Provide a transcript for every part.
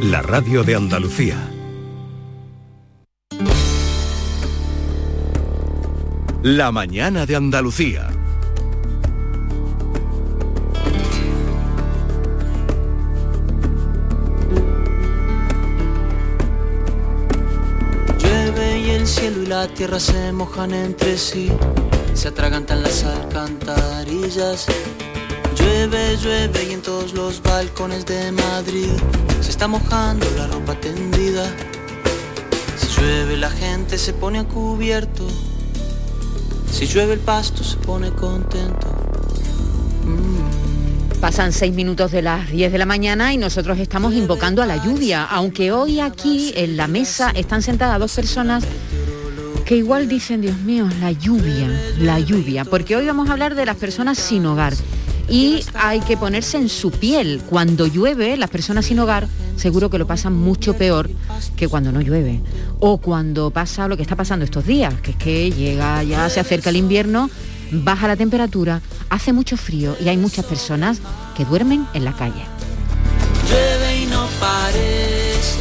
la radio de Andalucía. La mañana de Andalucía. Llueve y el cielo y la tierra se mojan entre sí, se atragantan las alcantarillas. Llueve, llueve y en todos los balcones de Madrid se está mojando la ropa tendida. Si llueve la gente se pone a cubierto, si llueve el pasto se pone contento. Pasan seis minutos de las 10 de la mañana y nosotros estamos invocando a la lluvia, aunque hoy aquí en la mesa están sentadas dos personas que igual dicen, Dios mío, la lluvia, la lluvia, porque hoy vamos a hablar de las personas sin hogar. Y hay que ponerse en su piel. Cuando llueve, las personas sin hogar seguro que lo pasan mucho peor que cuando no llueve. O cuando pasa lo que está pasando estos días, que es que llega, ya se acerca el invierno, baja la temperatura, hace mucho frío y hay muchas personas que duermen en la calle. Llueve y no parece.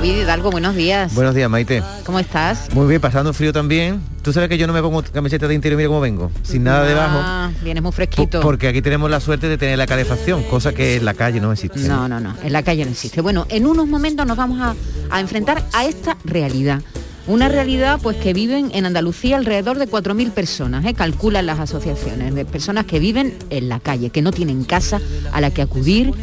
David Hidalgo, buenos días. Buenos días, Maite. ¿Cómo estás? Muy bien, pasando frío también. Tú sabes que yo no me pongo camiseta de interior, mira cómo vengo, sin nada debajo. Ah, vienes muy fresquito. Porque aquí tenemos la suerte de tener la calefacción, cosa que en la calle no existe. No, no, no, en la calle no existe. Bueno, en unos momentos nos vamos a, a enfrentar a esta realidad. Una realidad pues que viven en Andalucía alrededor de 4.000 personas, ¿eh? calculan las asociaciones, de personas que viven en la calle, que no tienen casa a la que acudir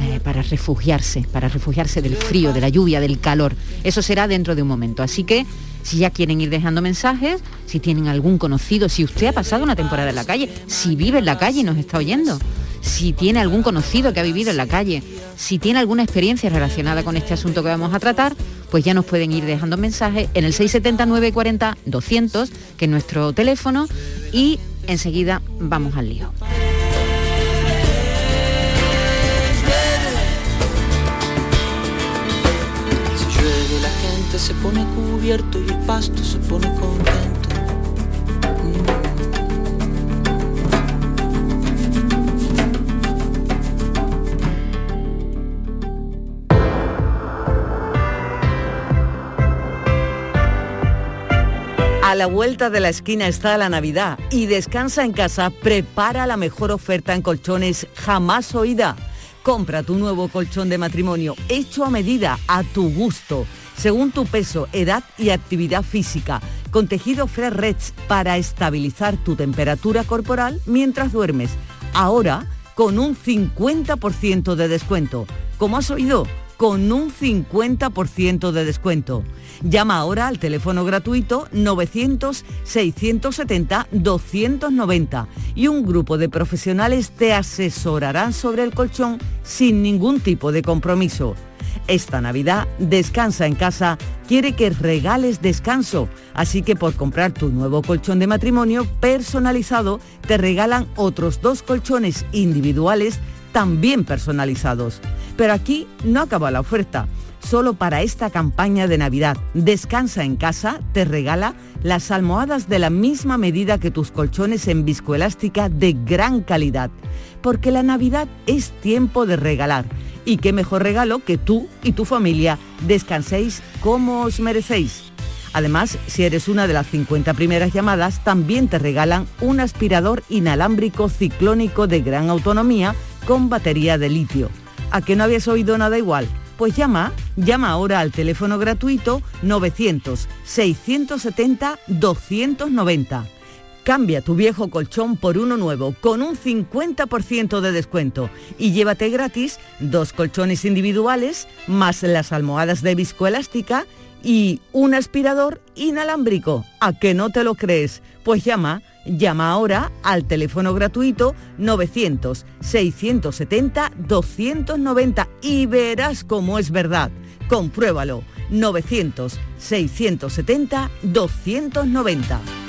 eh, para refugiarse, para refugiarse del frío, de la lluvia, del calor. Eso será dentro de un momento. Así que si ya quieren ir dejando mensajes, si tienen algún conocido, si usted ha pasado una temporada en la calle, si vive en la calle y nos está oyendo, si tiene algún conocido que ha vivido en la calle, si tiene alguna experiencia relacionada con este asunto que vamos a tratar, pues ya nos pueden ir dejando mensajes en el 679 40 200, que es nuestro teléfono, y enseguida vamos al lío. Se pone cubierto y el pasto se pone contento. A la vuelta de la esquina está la Navidad y Descansa en casa prepara la mejor oferta en colchones jamás oída. Compra tu nuevo colchón de matrimonio hecho a medida, a tu gusto, según tu peso, edad y actividad física, con tejido Fresh Reds para estabilizar tu temperatura corporal mientras duermes. Ahora con un 50% de descuento. ¿Cómo has oído? Con un 50% de descuento. Llama ahora al teléfono gratuito 900-670-290 y un grupo de profesionales te asesorarán sobre el colchón sin ningún tipo de compromiso. Esta Navidad, Descansa en casa quiere que regales descanso, así que por comprar tu nuevo colchón de matrimonio personalizado, te regalan otros dos colchones individuales también personalizados. Pero aquí no acaba la oferta. Solo para esta campaña de Navidad, Descansa en casa te regala las almohadas de la misma medida que tus colchones en viscoelástica de gran calidad. Porque la Navidad es tiempo de regalar. Y qué mejor regalo que tú y tu familia descanséis como os merecéis. Además, si eres una de las 50 primeras llamadas, también te regalan un aspirador inalámbrico ciclónico de gran autonomía con batería de litio. ¿A que no habías oído nada igual? Pues llama, llama ahora al teléfono gratuito 900-670-290. Cambia tu viejo colchón por uno nuevo con un 50% de descuento y llévate gratis dos colchones individuales más las almohadas de viscoelástica y un aspirador inalámbrico. ¿A que no te lo crees? Pues llama, llama ahora al teléfono gratuito 900-670-290 y verás cómo es verdad. Compruébalo. 900-670-290.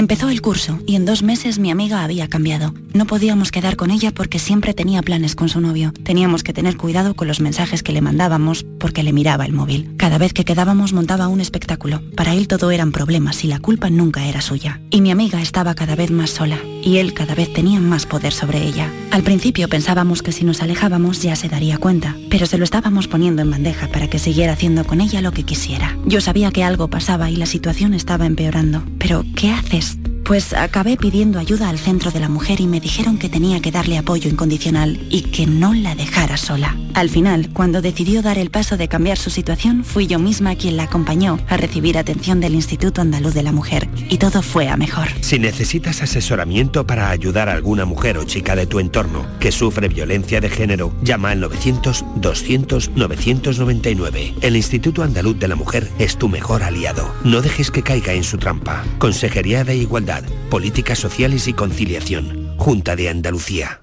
Empezó el curso y en dos meses mi amiga había cambiado. No podíamos quedar con ella porque siempre tenía planes con su novio. Teníamos que tener cuidado con los mensajes que le mandábamos porque le miraba el móvil. Cada vez que quedábamos montaba un espectáculo. Para él todo eran problemas y la culpa nunca era suya. Y mi amiga estaba cada vez más sola y él cada vez tenía más poder sobre ella. Al principio pensábamos que si nos alejábamos ya se daría cuenta, pero se lo estábamos poniendo en bandeja para que siguiera haciendo con ella lo que quisiera. Yo sabía que algo pasaba y la situación estaba empeorando. Pero, ¿qué haces? Pues acabé pidiendo ayuda al centro de la mujer y me dijeron que tenía que darle apoyo incondicional y que no la dejara sola. Al final, cuando decidió dar el paso de cambiar su situación, fui yo misma quien la acompañó a recibir atención del Instituto Andaluz de la Mujer y todo fue a mejor. Si necesitas asesoramiento para ayudar a alguna mujer o chica de tu entorno que sufre violencia de género, llama al 900-200-999. El Instituto Andaluz de la Mujer es tu mejor aliado. No dejes que caiga en su trampa. Consejería de Igualdad, Políticas Sociales y Conciliación. Junta de Andalucía.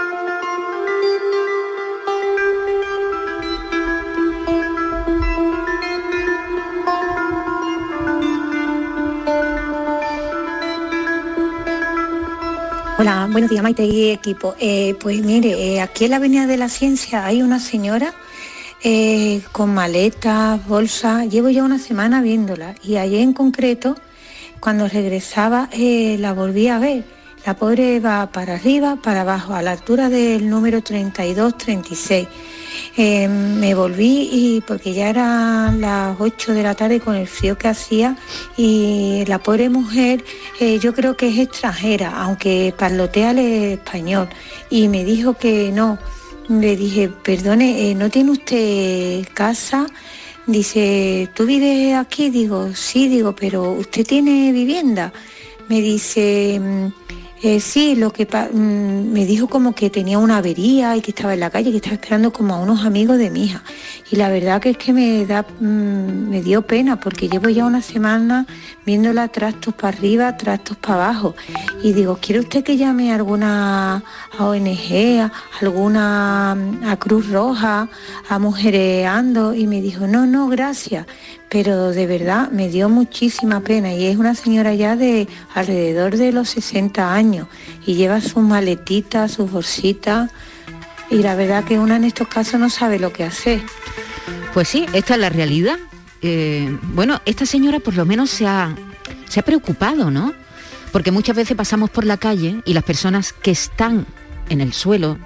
Hola, buenos días Maite y equipo. Eh, pues mire, eh, aquí en la Avenida de la Ciencia hay una señora eh, con maletas, bolsas. Llevo ya una semana viéndola y ayer en concreto, cuando regresaba, la volví a ver. La pobre va para arriba, para abajo, a la altura del número 32-36. Eh, me volví y porque ya eran las 8 de la tarde con el frío que hacía y la pobre mujer eh, yo creo que es extranjera, aunque parlotea el español y me dijo que no. Le dije, perdone, eh, ¿no tiene usted casa? Dice, ¿tú vives aquí? Digo, sí, digo, pero ¿usted tiene vivienda? Me dice, eh, sí, lo que mm, me dijo como que tenía una avería y que estaba en la calle, que estaba esperando como a unos amigos de mi hija. Y la verdad que es que me da, mm, me dio pena porque llevo ya una semana viéndola trastos para arriba, trastos para abajo. Y digo, ¿quiere usted que llame a alguna ONG, alguna a Cruz Roja, a Mujereando? Y me dijo, no, no, gracias pero de verdad me dio muchísima pena y es una señora ya de alrededor de los 60 años y lleva sus maletitas, sus bolsitas y la verdad que una en estos casos no sabe lo que hacer. Pues sí, esta es la realidad. Eh, bueno, esta señora por lo menos se ha, se ha preocupado, ¿no? Porque muchas veces pasamos por la calle y las personas que están en el suelo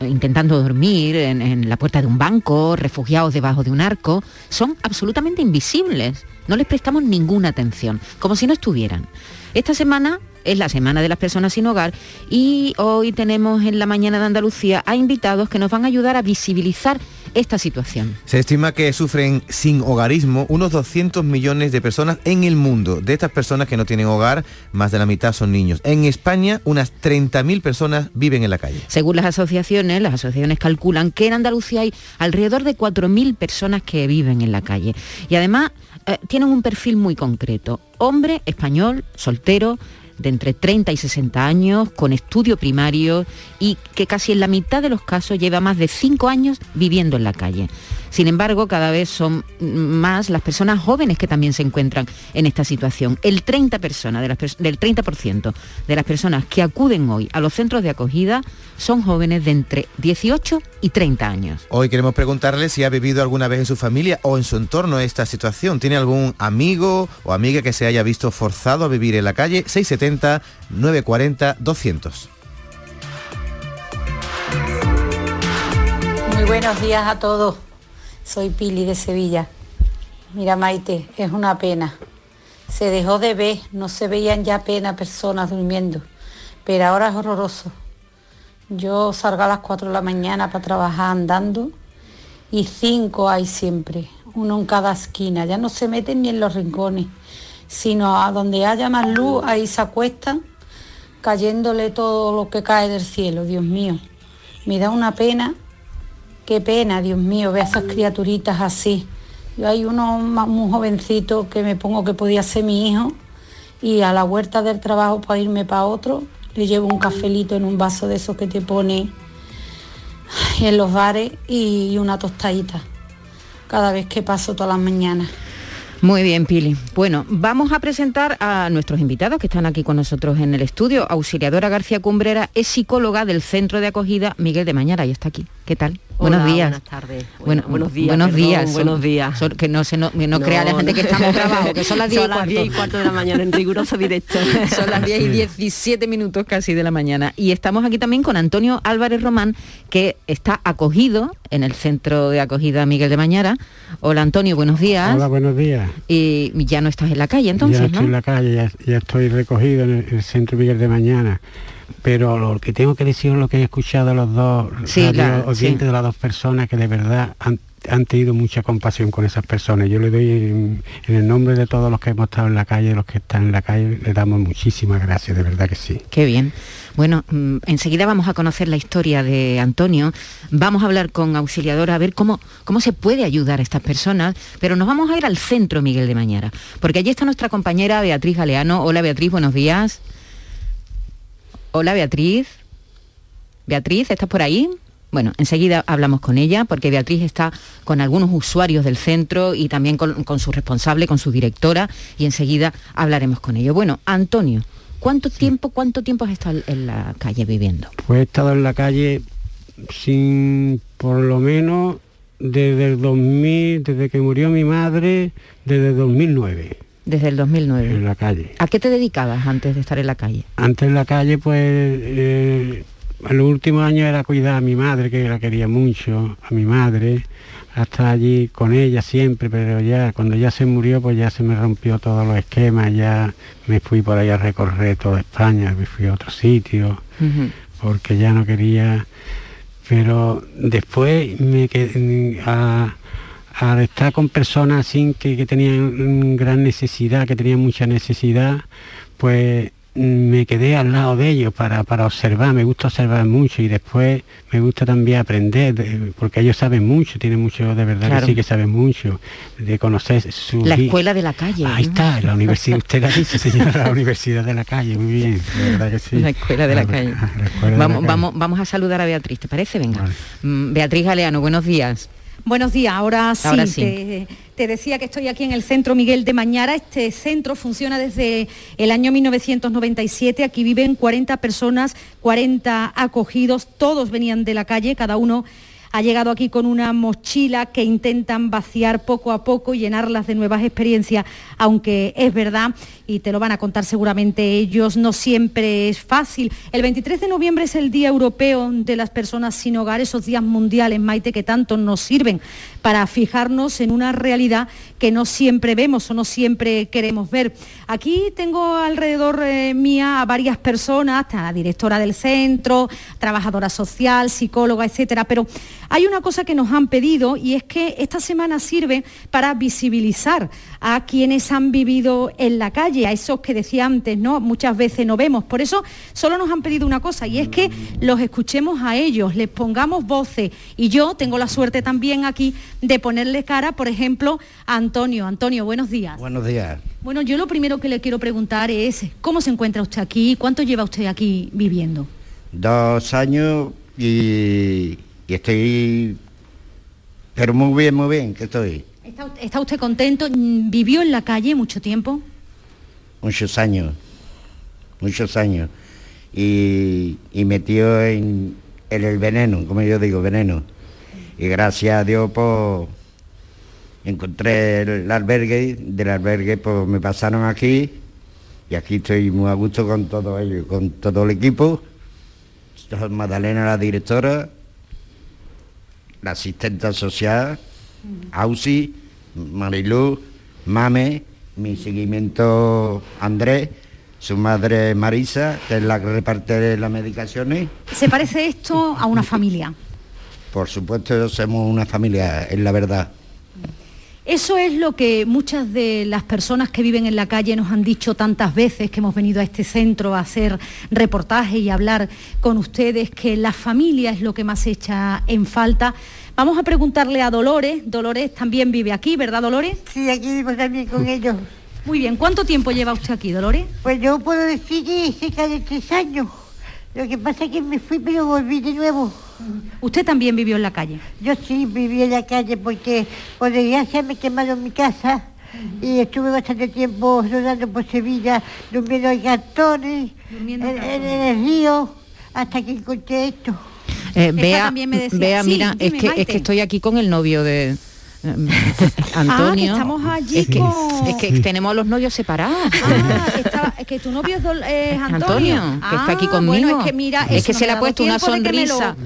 intentando dormir en, la puerta de un banco, refugiados debajo de un arco, son absolutamente invisibles. No les prestamos ninguna atención, como si no estuvieran. Esta semana es la Semana de las Personas sin Hogar y hoy tenemos en la mañana de Andalucía a invitados que nos van a ayudar a visibilizar esta situación. Se estima que sufren sin hogarismo unos 200 millones de personas en el mundo. De estas personas que no tienen hogar, más de la mitad son niños. En España, unas 30.000 personas viven en la calle. Según las asociaciones, las asociaciones calculan que en Andalucía hay alrededor de 4.000 personas que viven en la calle. Y además eh, tienen un perfil muy concreto. Hombre, español, soltero, de entre 30 y 60 años, con estudio primario y que casi en la mitad de los casos lleva más de 5 años viviendo en la calle. Sin embargo, cada vez son más las personas jóvenes que también se encuentran en esta situación. El 30 personas de las, del 30% de las personas que acuden hoy a los centros de acogida son jóvenes de entre 18 y 30 años. Hoy queremos preguntarle si ha vivido alguna vez en su familia o en su entorno esta situación. ¿Tiene algún amigo o amiga que se haya visto forzado a vivir en la calle? 670 940 200. Muy buenos días a todos. Soy Pili de Sevilla. Mira Maite, es una pena. Se dejó de ver, no se veían ya pena personas durmiendo, pero ahora es horroroso. Yo salgo a las 4 de la mañana para trabajar andando y cinco hay siempre, uno en cada esquina. Ya no se meten ni en los rincones, sino a donde haya más luz, ahí se acuestan, cayéndole todo lo que cae del cielo, Dios mío. Me da una pena, qué pena, Dios mío, ver a esas criaturitas así. Yo hay uno muy jovencito que me pongo que podía ser mi hijo y a la huerta del trabajo para irme para otro, le llevo un cafelito en un vaso de esos que te pone en los bares y una tostadita cada vez que paso todas las mañanas. Muy bien, Pili. Bueno, vamos a presentar a nuestros invitados que están aquí con nosotros en el estudio. Auxiliadora García Cumbrera es psicóloga del Centro de Acogida Miguel de Mañara y está aquí. ¿Qué tal? buenos días. Buenas tardes. Bueno, buenos días. Buenos días. buenos días. que no se no, crea la gente que estamos trabajo, que son las 10 y, cuarto. de la mañana en riguroso directo. son las 10 y 17 minutos casi de la mañana. Y estamos aquí también con Antonio Álvarez Román, que está acogido en el centro de acogida Miguel de Mañara. Hola Antonio, buenos días. Hola, buenos días. Y ya no estás en la calle entonces, ya estoy en la calle, ya, estoy recogido en el, centro Miguel de Mañana pero lo que tengo que decir es lo que he escuchado los dos oyentes de las dos personas que de verdad han, tenido mucha compasión con esas personas. Yo le doy en, el nombre de todos los que hemos estado en la calle, los que están en la calle, le damos muchísimas gracias, de verdad que sí. Qué bien. Bueno, mm, enseguida vamos a conocer la historia de Antonio, vamos a hablar con Auxiliadora a ver cómo, cómo se puede ayudar a estas personas, pero nos vamos a ir al centro Miguel de Mañara, porque allí está nuestra compañera Beatriz Galeano. Hola Beatriz, buenos días. Hola Beatriz. Beatriz, ¿estás por ahí? Bueno, enseguida hablamos con ella porque Beatriz está con algunos usuarios del centro y también con, su responsable, con su directora y enseguida hablaremos con ellos. Bueno, Antonio, ¿cuánto tiempo, cuánto tiempo has estado en la calle viviendo? Pues he estado en la calle sin por lo menos desde el 2000, desde que murió mi madre, desde 2009. Desde el 2009. En la calle. ¿A qué te dedicabas antes de estar en la calle? Antes en la calle, pues, eh, en los últimos años era cuidar a mi madre, que la quería mucho, a mi madre, hasta allí con ella siempre, pero ya cuando ya se murió, pues ya se me rompió todos los esquemas, ya me fui por ahí a recorrer toda España, me fui a otro sitio, porque ya no quería... Pero después me quedé a al estar con personas así que, tenían gran necesidad, que tenían mucha necesidad, pues me quedé al lado de ellos para, observar, me gusta observar mucho y después me gusta también aprender, porque ellos saben mucho, tienen mucho, de verdad que sí que saben mucho, de conocer su... La escuela de la calle. Ahí está, la universidad, usted la dice, señora, la universidad de la calle, muy bien, de verdad que sí. La escuela de la, calle. vamos, Vamos, vamos a saludar a Beatriz, ¿te parece? Venga. Mm, Beatriz Galeano, buenos días. Buenos días, ahora sí, Te, decía que estoy aquí en el Centro Miguel de Mañara. Este centro funciona desde el año 1997. Aquí viven 40 personas, 40 acogidos, todos venían de la calle, cada uno ha llegado aquí con una mochila que intentan vaciar poco a poco y llenarlas de nuevas experiencias, aunque es verdad, y te lo van a contar seguramente ellos, no siempre es fácil. El 23 de noviembre es el Día Europeo de las Personas sin Hogar, esos días mundiales, Maite, que tanto nos sirven para fijarnos en una realidad que no siempre vemos o no siempre queremos ver. Aquí tengo alrededor eh, mía a varias personas, la directora del centro, trabajadora social, psicóloga, etcétera, pero hay una cosa que nos han pedido y es que esta semana sirve para visibilizar a quienes han vivido en la calle, a esos que decía antes, ¿no? Muchas veces no vemos. Por eso solo nos han pedido una cosa y es que los escuchemos a ellos, les pongamos voces. Y yo tengo la suerte también aquí de ponerle cara, por ejemplo, a Antonio. Antonio, buenos días. Buenos días. Bueno, yo lo primero que le quiero preguntar es, ¿cómo se encuentra usted aquí? ¿Cuánto lleva usted aquí viviendo? Dos años y y estoy Pero muy bien, muy bien, que estoy. ¿Está, usted contento? ¿Vivió en la calle mucho tiempo? Muchos años, muchos años. Y, y metió en, en el veneno, como yo digo, veneno. Y gracias a Dios, pues, encontré el albergue, del albergue pues me pasaron aquí y aquí estoy muy a gusto con todo ello, con todo el equipo. Magdalena la directora, la asistente social, Ausi, Marilú, Mame, mi seguimiento Andrés, su madre Marisa, que es la que reparte las medicaciones. ¿Se parece esto a una familia? Por supuesto, somos una familia, es la verdad. Eso es lo que muchas de las personas que viven en la calle nos han dicho tantas veces que hemos venido a este centro a hacer reportajes y hablar con ustedes, que la familia es lo que más echa en falta. Vamos a preguntarle a Dolores. Dolores también vive aquí, ¿verdad, Dolores? Sí, aquí vivo también con ellos. Muy bien, ¿cuánto tiempo lleva usted aquí, Dolores? Pues yo puedo decir que cerca de tres años. Lo que pasa es que me fui pero volví de nuevo. ¿Usted también vivió en la calle? Yo sí viví en la calle porque por desgracia me quemaron mi casa y estuve bastante tiempo rodando por Sevilla, durmiendo en cartones, en, el río, hasta que encontré esto. Eh, Vea, mira, es, que, es que estoy aquí con el novio de, Antonio. Ah, que estamos allí es que, tenemos los novios separados. Ah, que, tu novio es, Antonio. que está aquí ah, conmigo. es que mira, es que se le ha puesto una sonrisa.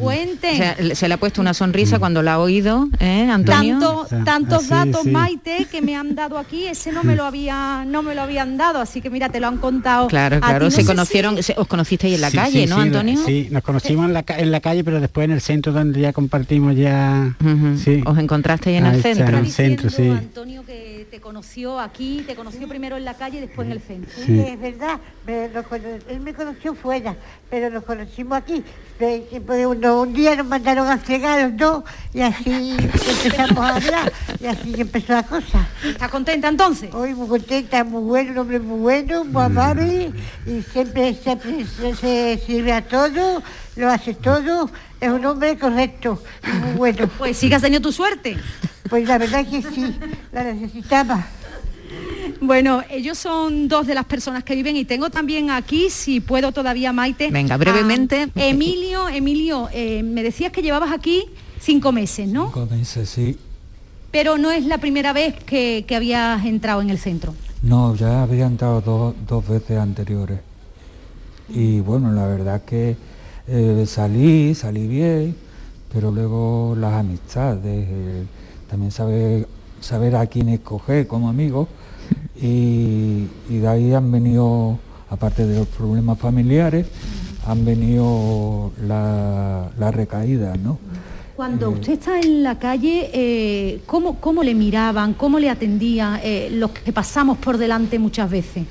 se le ha puesto una sonrisa cuando la ha oído, ¿eh, Antonio? tantos datos, Maite, que me han dado aquí, ese no me lo había, no me lo habían dado, así que mira, te lo han contado. Claro, claro. se conocieron, os conocisteis en la calle, ¿no, Antonio? Sí, nos conocimos en la, en la calle, pero después en el centro donde ya compartimos ya. Os encontrasteis en el centro. En el centro, sí. Antonio que te conoció aquí, te conoció primero en la calle y después en el centro. Sí, es verdad. él me conoció fuera, pero nos conocimos aquí. un día nos mandaron a cegar los dos y así empezamos a hablar y así empezó la cosa. ¿Estás contenta entonces? Hoy muy contenta, muy bueno, un hombre muy bueno, muy amable y siempre, siempre se sirve a todo, lo hace todo es un hombre correcto muy bueno. Pues sí que has tenido tu suerte. Pues la verdad que sí, la necesitaba. Bueno, ellos son dos de las personas que viven y tengo también aquí, si puedo todavía, Maite. Venga, brevemente. Emilio, Emilio, eh, me decías que llevabas aquí cinco meses, ¿no? Cinco meses, sí. Pero no es la primera vez que, habías entrado en el centro. No, ya había entrado dos, dos veces anteriores. Y bueno, la verdad que eh, salí, salí bien, pero luego las amistades, también saber, saber a quién escoger como amigo y, de ahí han venido, aparte de los problemas familiares, han venido las la recaídas, ¿no? Cuando eh, usted está en la calle, eh, ¿cómo, ¿cómo, le miraban, cómo le atendían los que pasamos por delante muchas veces?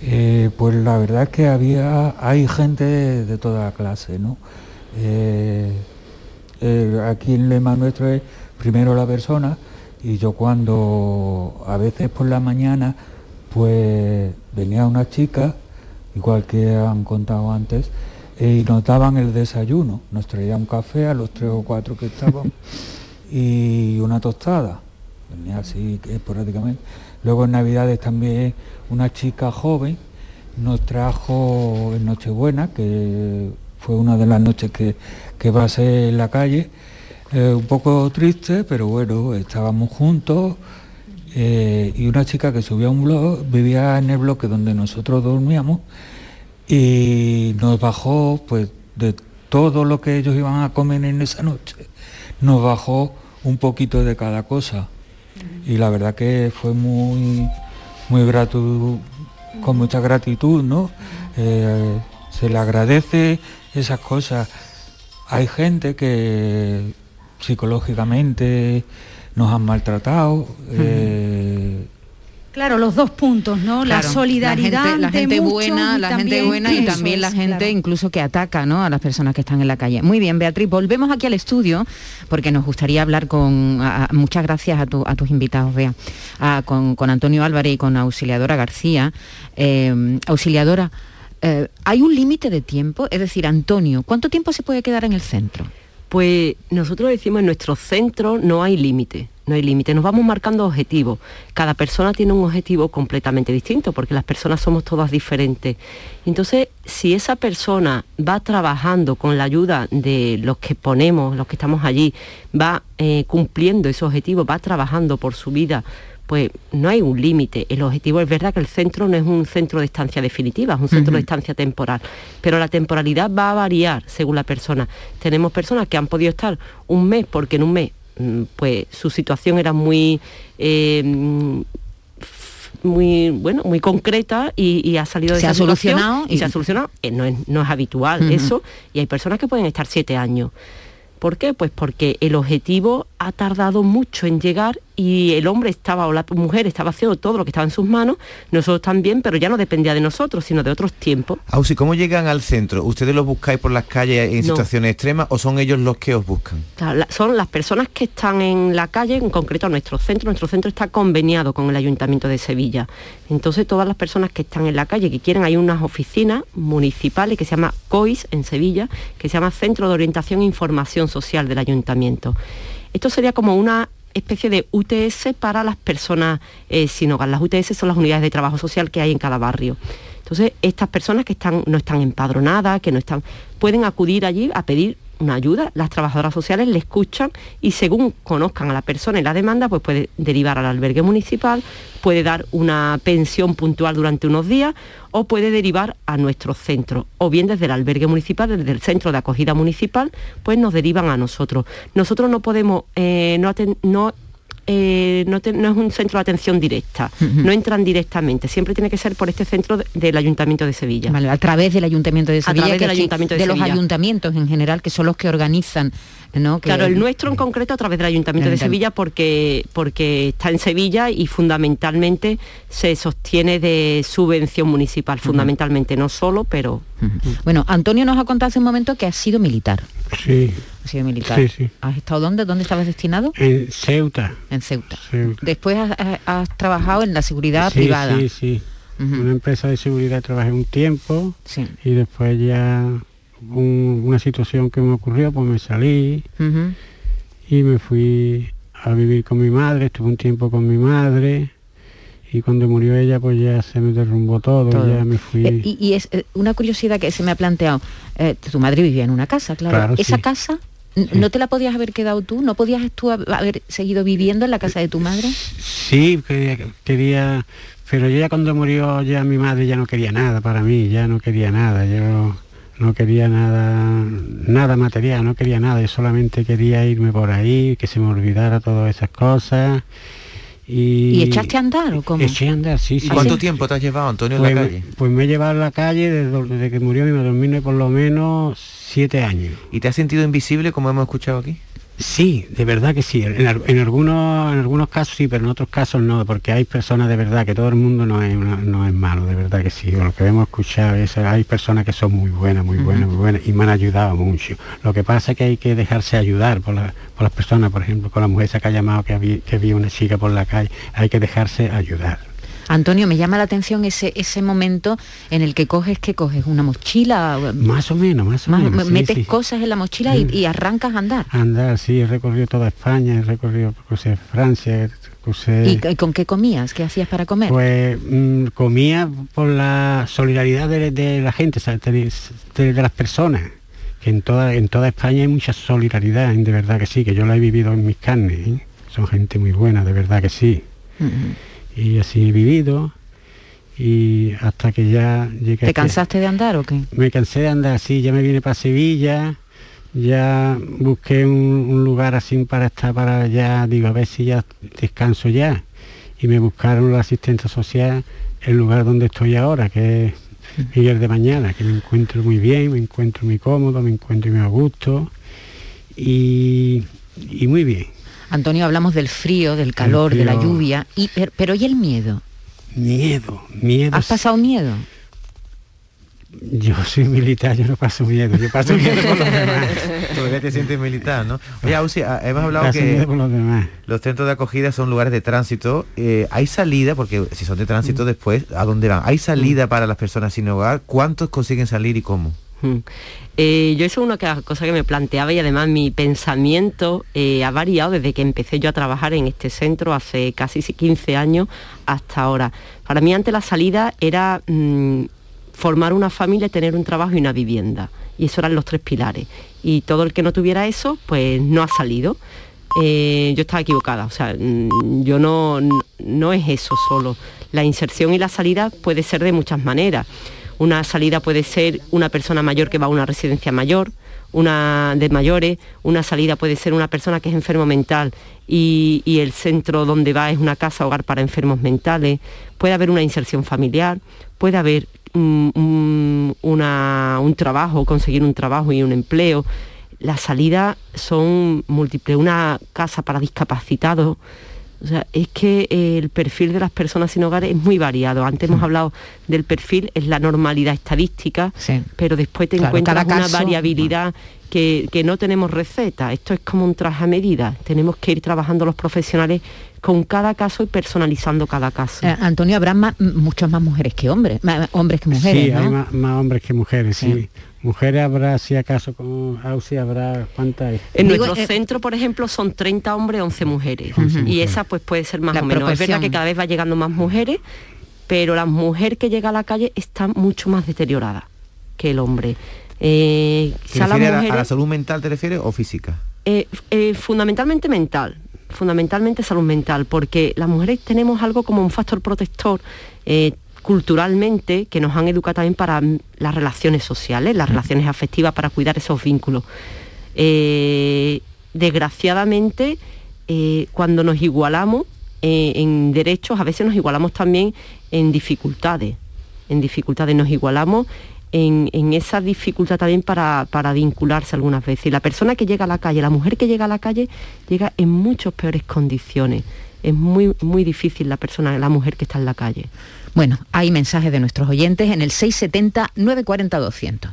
Eh, pues la verdad es que había, hay gente de, toda clase, ¿no? Eh, eh, aquí el lema nuestro es primero la persona y yo cuando a veces por la mañana pues venía una chica, igual que han contado antes, y nos daban el desayuno, nos traían un café a los tres o cuatro que estaban y una tostada, venía así esporádicamente. Luego en Navidades también una chica joven nos trajo en Nochebuena, que fue una de las noches que, que pasé en la calle, eh, un poco triste, pero bueno, estábamos juntos. Eh, y una chica que subía un blog, vivía en el bloque donde nosotros dormíamos y nos bajó pues de todo lo que ellos iban a comer en esa noche, nos bajó un poquito de cada cosa. Y la verdad que fue muy, muy grato, con mucha gratitud, ¿no? Eh, se le agradece esas cosas. Hay gente que psicológicamente nos han maltratado. Claro, los dos puntos, ¿no? la solidaridad. La gente, buena, la gente buena y también la gente incluso que ataca ¿no? a las personas que están en la calle. Muy bien, Beatriz, volvemos aquí al estudio porque nos gustaría hablar con. muchas gracias a, tus invitados, Bea. con, Antonio Álvarez y con Auxiliadora García. Eh, auxiliadora, eh, ¿hay un límite de tiempo? Es decir, Antonio, ¿cuánto tiempo se puede quedar en el centro? Pues nosotros decimos en nuestro centro no hay límite, no hay límite, nos vamos marcando objetivos. Cada persona tiene un objetivo completamente distinto porque las personas somos todas diferentes. Entonces, si esa persona va trabajando con la ayuda de los que ponemos, los que estamos allí, va eh, cumpliendo ese objetivo, va trabajando por su vida, pues no hay un límite. El objetivo es verdad que el centro no es un centro de estancia definitiva, es un centro de estancia temporal, pero la temporalidad va a variar según la persona. Tenemos personas que han podido estar un mes porque en un mes pues su situación era muy eh, muy bueno muy concreta y, ha salido de se esa ha solucionado y, se ha solucionado eh, no, es, no es habitual eso y hay personas que pueden estar siete años ¿Por qué? Pues porque el objetivo ha tardado mucho en llegar y el hombre estaba o la mujer estaba haciendo todo lo que estaba en sus manos, nosotros también, pero ya no dependía de nosotros, sino de otros tiempos. Ausi, ¿cómo llegan al centro? ¿Ustedes los buscáis por las calles en situaciones extremas o son ellos los que os buscan? son las personas que están en la calle, en concreto nuestro centro. Nuestro centro está conveniado con el Ayuntamiento de Sevilla. Entonces todas las personas que están en la calle, que quieren, hay unas oficinas municipales que se llama COIS en Sevilla, que se llama Centro de Orientación e Información Social del Ayuntamiento. Esto sería como una especie de UTS para las personas eh, sin hogar. Las UTS son las unidades de trabajo social que hay en cada barrio. Entonces, estas personas que están, no están empadronadas, que no están, pueden acudir allí a pedir una ayuda, las trabajadoras sociales le escuchan y según conozcan a la persona y la demanda, pues puede derivar al albergue municipal, puede dar una pensión puntual durante unos días o puede derivar a nuestro centro. O bien desde el albergue municipal, desde el centro de acogida municipal, pues nos derivan a nosotros. Nosotros no podemos, eh, no, no eh, no, es un centro de atención directa, no entran directamente, siempre tiene que ser por este centro del Ayuntamiento de Sevilla. a través del Ayuntamiento de Sevilla. de, los ayuntamientos en general, que son los que organizan claro, el nuestro en concreto a través del Ayuntamiento de Sevilla porque, porque está en Sevilla y fundamentalmente se sostiene de subvención municipal, fundamentalmente, no solo, pero... Bueno, Antonio nos ha contado hace un momento que ha sido militar. Sí. Ha sido militar. ¿Has estado dónde? ¿Dónde estabas destinado? En Ceuta. En Ceuta. Después has, trabajado en la seguridad privada. Sí, sí. Una empresa de seguridad trabajé un tiempo y después ya una situación que me ocurrió, pues me salí y me fui a vivir con mi madre, estuve un tiempo con mi madre y cuando murió ella pues ya se me derrumbó todo, ya me fui... Eh, y, es eh, una curiosidad que se me ha planteado, eh, tu madre vivía en una casa, claro, esa casa ¿No te la podías haber quedado tú? ¿No podías tú haber seguido viviendo en la casa de tu madre? Sí, quería, quería, pero yo ya cuando murió ya mi madre ya no quería nada para mí, ya no quería nada. Yo no quería nada, nada material, no quería nada, yo solamente quería irme por ahí, que se me olvidara todas esas cosas. ¿Y, echaste a andar o cómo? Eché a andar, sí, sí. ¿Cuánto tiempo te has llevado, Antonio, en la pues calle? Pues me he llevado a la calle desde, que murió mi madre, por lo menos siete años. ¿Y te has sentido invisible, como hemos escuchado aquí? Sí, de verdad que sí. En, algunos, en algunos casos sí, pero en otros casos no, porque hay personas de verdad que todo el mundo no es, no, es malo, de verdad que sí. Lo que hemos escuchado es hay personas que son muy buenas, muy buenas, muy buenas y me han ayudado mucho. Lo que pasa es que hay que dejarse ayudar por, por las personas, por ejemplo, con la mujer esa que ha llamado que había, que había una chica por la calle, hay que dejarse ayudar. Antonio, me llama la atención ese, ese momento en el que coges, que coges? ¿Una mochila? Más o menos, más o menos. metes cosas en la mochila y, arrancas a andar. Andar, sí, he recorrido toda España, he recorrido Francia, ¿Y, con qué comías? ¿Qué hacías para comer? Pues mm, comía por la solidaridad de, la gente, de, las personas que en toda, en toda España hay mucha solidaridad, de verdad que sí, que yo la he vivido en mis carnes. ¿eh? Son gente muy buena, de verdad que sí y así he vivido y hasta que ya llegué ¿Te cansaste de andar o qué? Me cansé de andar, sí, ya me vine para Sevilla, ya busqué un, lugar así para estar para allá, digo, a ver si ya descanso ya. Y me buscaron la asistente social el lugar donde estoy ahora, que es Miguel de Mañana, que me encuentro muy bien, me encuentro muy cómodo, me encuentro muy a gusto y, y muy bien. Antonio, hablamos del frío, del calor, de la lluvia, y, pero ¿y el miedo? Miedo, miedo. ¿Has pasado miedo? Yo soy militar, yo no paso miedo, yo paso miedo por los demás. Todavía te sientes militar, ¿no? Oye, Ausi, ah, hemos hablado que los, centros de acogida son lugares de tránsito. Eh, ¿Hay salida? Porque si son de tránsito mm. después, ¿a dónde van? ¿Hay salida mm. para las personas sin hogar? ¿Cuántos consiguen salir y cómo? Mm. Eh, yo eso es una cosa que me planteaba y además mi pensamiento eh, ha variado desde que empecé yo a trabajar en este centro hace casi 15 años hasta ahora. Para mí antes la salida era mm, formar una familia, tener un trabajo y una vivienda. Y eso eran los tres pilares. Y todo el que no tuviera eso, pues no ha salido. Eh, yo estaba equivocada, o sea, mm, yo no, no es eso solo. La inserción y la salida puede ser de muchas maneras una salida puede ser una persona mayor que va a una residencia mayor, una de mayores, una salida puede ser una persona que es enfermo mental y, el centro donde va es una casa hogar para enfermos mentales, puede haber una inserción familiar, puede haber mm, mm, un trabajo, conseguir un trabajo y un empleo. Las salidas son múltiples, una casa para discapacitados, o sea, es que eh, el perfil de las personas sin hogar es muy variado. Antes hemos hablado del perfil, es la normalidad estadística, pero después te encuentras una variabilidad que, no tenemos receta. Esto es como un traje a medida. Tenemos que ir trabajando los profesionales con cada caso y personalizando cada caso. Eh, Antonio, habrá muchas más mujeres que hombres, más hombres que mujeres. Sí, hay más, hombres que mujeres, sí. Mujeres habrá, si acaso, con AUSI habrá, ¿cuántas hay? En nuestro eh, centro, por ejemplo, son 30 hombres, 11 mujeres. Y esa pues puede ser más o menos. Es verdad que cada vez va llegando más mujeres, pero la mujer que llega a la calle está mucho más deteriorada que el hombre. Eh, a, la, salud mental te refieres o física? Eh, eh, fundamentalmente mental, fundamentalmente salud mental, porque las mujeres tenemos algo como un factor protector culturalmente que nos han educado también para las relaciones sociales, las relaciones afectivas, para cuidar esos vínculos. desgraciadamente, cuando nos igualamos en derechos, a veces nos igualamos también en dificultades. En dificultades nos igualamos en, esa dificultad también para, vincularse algunas veces. Y la persona que llega a la calle, la mujer que llega a la calle, llega en muchas peores condiciones. Es muy, muy difícil la persona, la mujer que está en la calle. Bueno, hay mensajes de nuestros oyentes en el 670-940-200.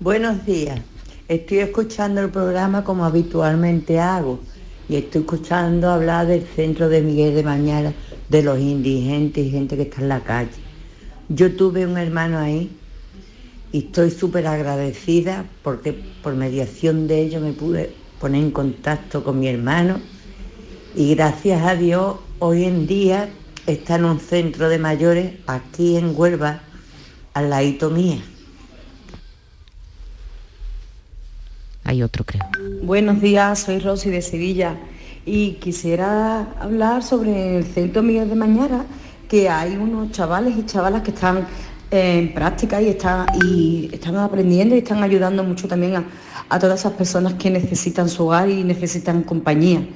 Buenos días. Estoy escuchando el programa como habitualmente hago y estoy escuchando hablar del centro de Miguel de Mañana, de los indigentes y gente que está en la calle. Yo tuve un hermano ahí y estoy súper agradecida porque por mediación de ello me pude poner en contacto con mi hermano y gracias a Dios hoy en día está en un centro de mayores aquí en Huelva, al ladito mía. Hay otro, creo. Buenos días, soy Rosy de Sevilla y quisiera hablar sobre el centro Miguel de Mañara, que hay unos chavales y chavalas que están en práctica y, está, y están aprendiendo y están ayudando mucho también a, todas esas personas que necesitan su hogar y necesitan compañía.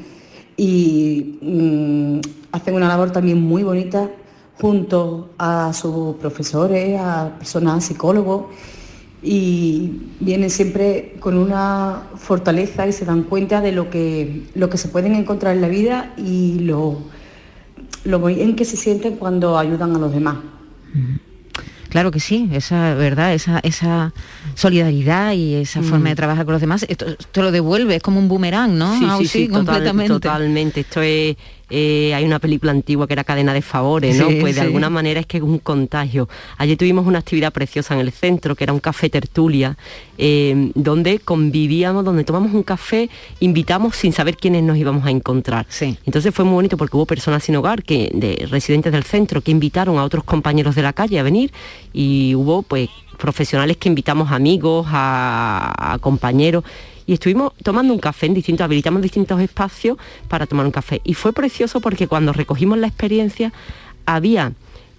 Y mm, hacen una labor también muy bonita junto a sus profesores, a personas psicólogos y vienen siempre con una fortaleza y se dan cuenta de lo que, lo que se pueden encontrar en la vida y lo, lo bien que se sienten cuando ayudan a los demás. Claro que sí, esa verdad, esa, esa solidaridad y esa forma de mm. trabajar con los demás, esto te lo devuelve, es como un boomerang, ¿no? Sí, sí, sí, completamente. totalmente. Esto es eh, hay una película antigua que era Cadena de Favores, ¿no? pues de alguna manera es que es un contagio. Ayer tuvimos una actividad preciosa en el centro, que era un café tertulia, eh, donde convivíamos, donde tomamos un café, invitamos sin saber quiénes nos íbamos a encontrar. Entonces fue muy bonito porque hubo personas sin hogar, que, de residentes del centro, que invitaron a otros compañeros de la calle a venir y hubo pues profesionales que invitamos amigos, a compañeros y estuvimos tomando un café en distintos, habilitamos distintos espacios para tomar un café. Y fue precioso porque cuando recogimos la experiencia había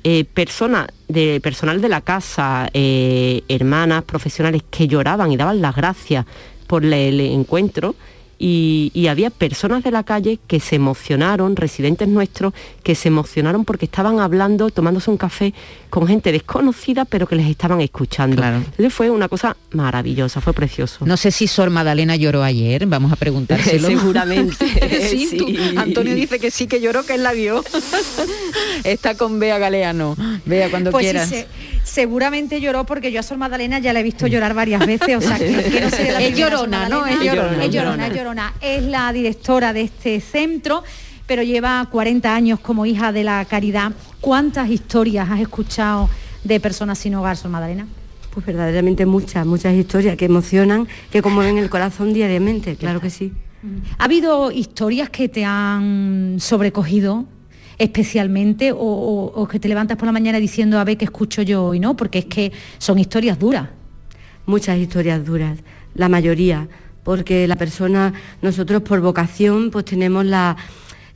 eh, personas de personal de la casa, eh, hermanas, profesionales que lloraban y daban las gracias por el encuentro y, había personas de la calle que se emocionaron, residentes nuestros, que se emocionaron porque estaban hablando, tomándose un café con gente desconocida, pero que les estaban escuchando. Entonces fue una cosa maravillosa, fue precioso. No sé si Sor Madalena lloró ayer, vamos a preguntárselo. Seguramente. sí, Antonio dice que sí, que lloró, que él la vio. Está con Bea Galeano. Bea, cuando pues quieras seguramente lloró porque yo a Sor Magdalena ya la he visto llorar varias veces, o sea, que, no Es llorona, ¿no? Es llorona, es llorona, es llorona. Es la directora de este centro, pero lleva 40 años como hija de la caridad. ¿Cuántas historias has escuchado de personas sin hogar, Sor Magdalena? pues verdaderamente muchas, muchas historias que emocionan, que conmueven el corazón diariamente, claro que sí. ¿Ha habido historias que te han sobrecogido especialmente o, que te levantas por la mañana diciendo a ver qué escucho yo hoy, ¿no? Porque es que son historias duras. Muchas historias duras, la mayoría, porque la persona, nosotros por vocación, pues tenemos la,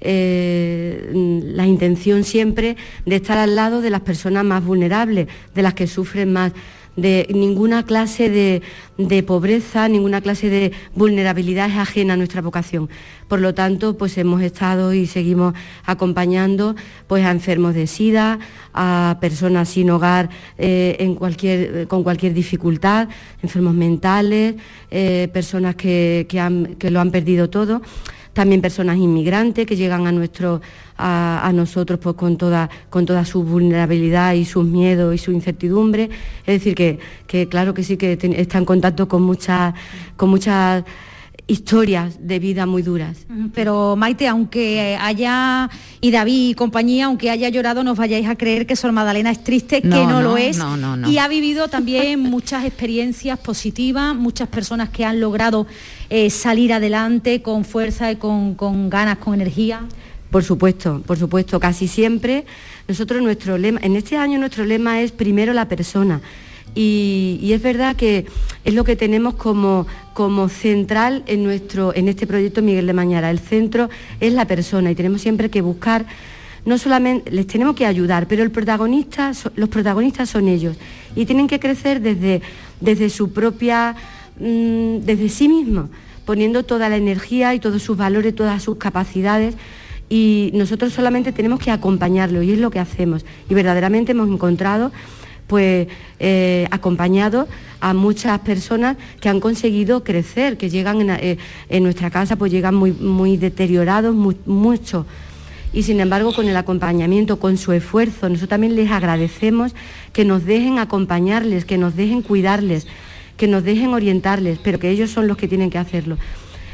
eh, la intención siempre de estar al lado de las personas más vulnerables, de las que sufren más de ninguna clase de, pobreza, ninguna clase de vulnerabilidad es ajena a nuestra vocación. Por lo tanto, pues hemos estado y seguimos acompañando pues, a enfermos de SIDA, a personas sin hogar eh, en cualquier, con cualquier dificultad, enfermos mentales, eh, personas que, que lo han perdido todo también personas inmigrantes que llegan a, nuestro, a, nosotros pues, con, toda, con toda su vulnerabilidad y sus miedos y su incertidumbre. Es decir, que, claro que sí que está en contacto con muchas, con muchas historias de vida muy duras. Pero Maite, aunque haya, y David y compañía, aunque haya llorado, no os vayáis a creer que Sor Magdalena es triste, que no, lo es. y ha vivido también muchas experiencias positivas, muchas personas que han logrado eh, salir adelante con fuerza y con, ganas, con energía? Por supuesto, por supuesto, casi siempre. Nosotros nuestro lema, en este año nuestro lema es primero la persona. Y, es verdad que es lo que tenemos como, como central en, nuestro, en este proyecto Miguel de Mañara. El centro es la persona y tenemos siempre que buscar, no solamente les tenemos que ayudar, pero el protagonista, los protagonistas son ellos y tienen que crecer desde, desde su propia Mm, desde sí mismo, poniendo toda la energía y todos sus valores, todas sus capacidades y nosotros solamente tenemos que acompañarlo y es lo que hacemos. Y verdaderamente hemos encontrado pues eh, acompañado a muchas personas que han conseguido crecer, que llegan en, eh, nuestra casa, pues llegan muy, muy deteriorados, mucho. Y sin embargo, con el acompañamiento, con su esfuerzo, nosotros también les agradecemos que nos dejen acompañarles, que nos dejen cuidarles, que nos dejen orientarles, pero que ellos son los que tienen que hacerlo.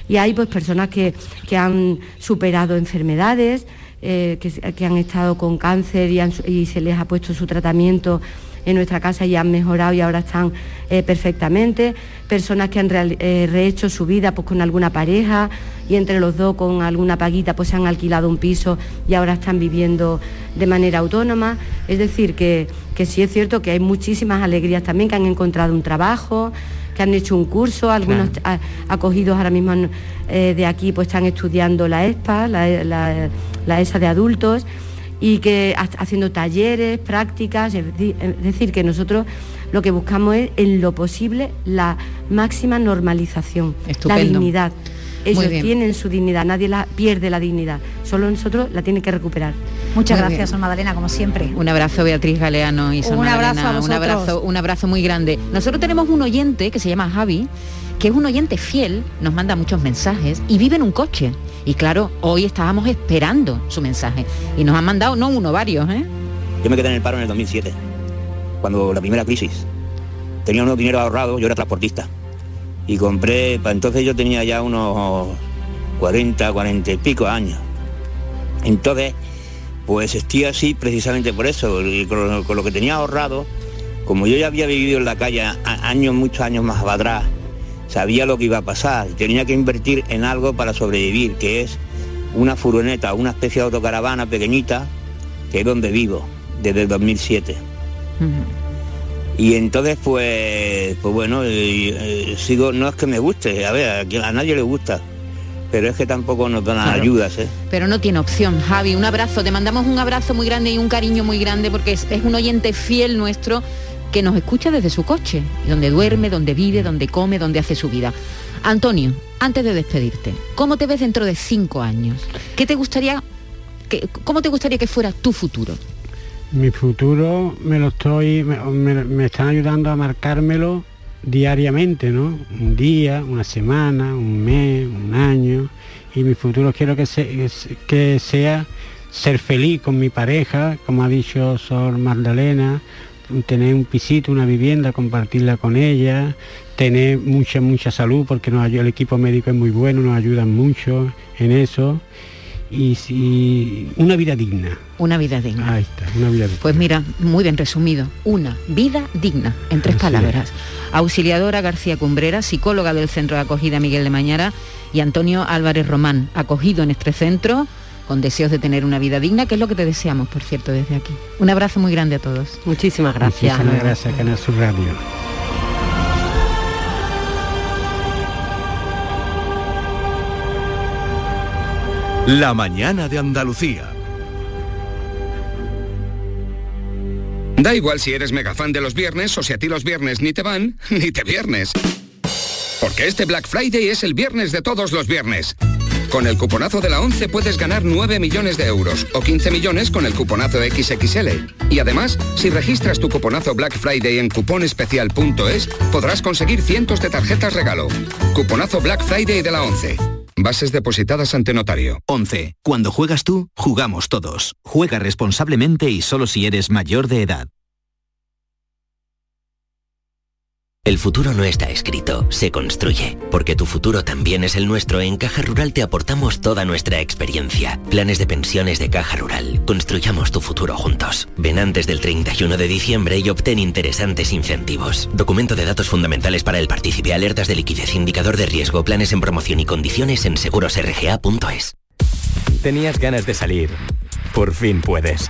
Y hay pues personas que, han superado enfermedades, eh, que, han estado con cáncer y, se les ha puesto su tratamiento en nuestra casa y han mejorado y ahora están eh, perfectamente, personas que han eh, rehecho su vida pues, con alguna pareja y entre los dos con alguna paguita pues se han alquilado un piso y ahora están viviendo de manera autónoma. Es decir, que, que sí es cierto que hay muchísimas alegrías también, que han encontrado un trabajo, que han hecho un curso, algunos acogidos ahora mismo eh, de aquí pues están estudiando la ESPA, la, la ESA de adultos y que haciendo talleres, prácticas, es decir, que nosotros lo que buscamos es en lo posible la máxima normalización, la dignidad. Ellos tienen su dignidad, nadie la pierde la dignidad, solo nosotros la tienen que recuperar. Muchas gracias, Son Madalena, como siempre. Un abrazo, Beatriz Galeano y Son un abrazo un abrazo, un abrazo muy grande. Nosotros tenemos un oyente que se llama Javi, que es un oyente fiel, nos manda muchos mensajes y vive en un coche. Y claro, hoy estábamos esperando su mensaje. Y nos han mandado, no uno, varios, ¿eh? Yo me quedé en el paro en el 2007, cuando la primera crisis. Tenía unos dinero ahorrado, yo era transportista. Y compré, para entonces yo tenía ya unos 40, 40 y pico años. Entonces, pues estoy así precisamente por eso, con, lo que tenía ahorrado, como yo ya había vivido en la calle años, muchos años más atrás, sabía lo que iba a pasar, tenía que invertir en algo para sobrevivir, que es una furgoneta, una especie de autocaravana pequeñita, que es donde vivo, desde el 2007. Y entonces pues, pues bueno, eh, sigo, no es que me guste, a ver, a, nadie le gusta, pero es que tampoco nos dan ayudas. ¿eh? Pero no tiene opción, Javi, un abrazo, te mandamos un abrazo muy grande y un cariño muy grande porque es un oyente fiel nuestro que nos escucha desde su coche, donde duerme, donde vive, donde come, donde hace su vida. Antonio, antes de despedirte, ¿cómo te ves dentro de cinco años? ¿Qué te gustaría, que, cómo te gustaría que fuera tu futuro? Mi futuro me lo estoy, me, están ayudando a marcármelo diariamente, ¿no? Un día, una semana, un mes, un año. Y mi futuro quiero que, que sea ser feliz con mi pareja, como ha dicho Sor Magdalena, tener un pisito, una vivienda, compartirla con ella, tener mucha, mucha salud, porque el equipo médico es muy bueno, nos ayudan mucho en eso. Y si una vida digna. Una vida digna. Ahí está, una vida digna. Pues mira, muy bien resumido. Una vida digna, en tres palabras. Auxiliadora García Cumbrera, psicóloga del Centro de Acogida Miguel de Mañara y Antonio Álvarez Román, acogido en este centro con deseos de tener una vida digna, que es lo que te deseamos, por cierto, desde aquí. Un abrazo muy grande a todos. Muchísimas gracias. Muchísimas gracias, Canal Sur Radio. La mañana de Andalucía. Da igual si eres mega fan de los viernes o si a ti los viernes ni te van, ni te viernes. Porque este Black Friday es el viernes de todos los viernes. Con el cuponazo de la 11 puedes ganar 9 millones de euros o 15 millones con el cuponazo XXL. Y además, si registras tu cuponazo Black Friday en cuponespecial.es, podrás conseguir cientos de tarjetas regalo. Cuponazo Black Friday de la 11. Bases depositadas ante notario. 11. Cuando juegas tú, jugamos todos. Juega responsablemente y solo si eres mayor de edad. El futuro no está escrito, se construye. Porque tu futuro también es el nuestro, en Caja Rural te aportamos toda nuestra experiencia. Planes de pensiones de Caja Rural. Construyamos tu futuro juntos. Ven antes del 31 de diciembre y obtén interesantes incentivos. Documento de datos fundamentales para el partícipe, alertas de liquidez, indicador de riesgo, planes en promoción y condiciones en segurosrga.es. Tenías ganas de salir. Por fin puedes.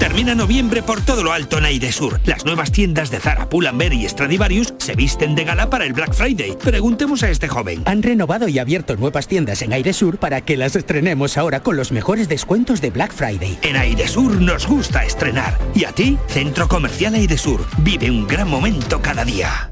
Termina noviembre por todo lo alto en Airesur. Las nuevas tiendas de Zara, Pull&Bear y Stradivarius se visten de gala para el Black Friday. Preguntemos a este joven. Han renovado y abierto nuevas tiendas en Airesur para que las estrenemos ahora con los mejores descuentos de Black Friday. En Airesur nos gusta estrenar. ¿Y a ti? Centro Comercial Airesur. Vive un gran momento cada día.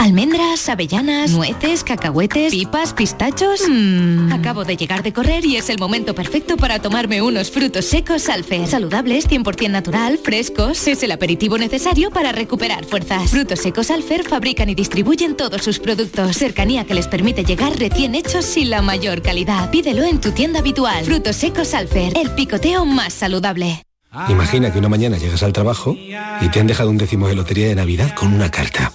Almendras, avellanas, nueces, cacahuetes, pipas, pistachos. Mmm. Acabo de llegar de correr y es el momento perfecto para tomarme unos frutos secos Alfer. Saludables, 100% natural, frescos. Es el aperitivo necesario para recuperar fuerzas. Frutos secos Alfer fabrican y distribuyen todos sus productos. Cercanía que les permite llegar recién hechos y la mayor calidad. Pídelo en tu tienda habitual. Frutos secos Alfer, el picoteo más saludable. Imagina que una mañana llegas al trabajo y te han dejado un décimo de lotería de Navidad con una carta.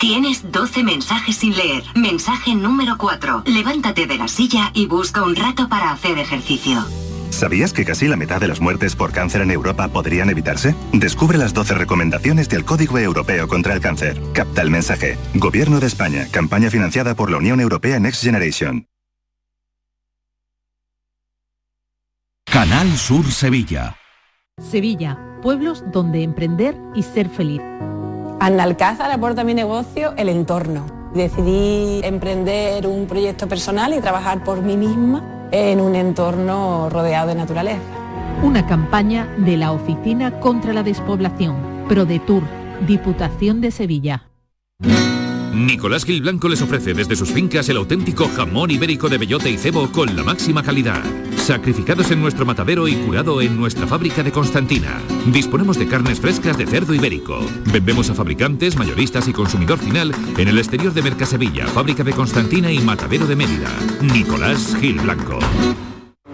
Tienes 12 mensajes sin leer. Mensaje número 4. Levántate de la silla y busca un rato para hacer ejercicio. ¿Sabías que casi la mitad de las muertes por cáncer en Europa podrían evitarse? Descubre las 12 recomendaciones del Código Europeo contra el Cáncer. Capta el mensaje. Gobierno de España. Campaña financiada por la Unión Europea Next Generation. Canal Sur Sevilla. Sevilla, pueblos donde emprender y ser feliz. Analcázar aporta a mi negocio el entorno Decidí emprender un proyecto personal y trabajar por mí misma en un entorno rodeado de naturaleza. Una campaña de la Oficina contra la Despoblación, ProDetour, Diputación de Sevilla. Nicolás Gil Blanco les ofrece desde sus fincas el auténtico jamón ibérico de bellota y cebo con la máxima calidad. Sacrificados en nuestro matadero y curado en nuestra fábrica de Constantina. Disponemos de carnes frescas de cerdo ibérico. Vendemos a fabricantes, mayoristas y consumidor final en el exterior de Mercasevilla, fábrica de Constantina y matadero de Mérida. Nicolás Gil Blanco.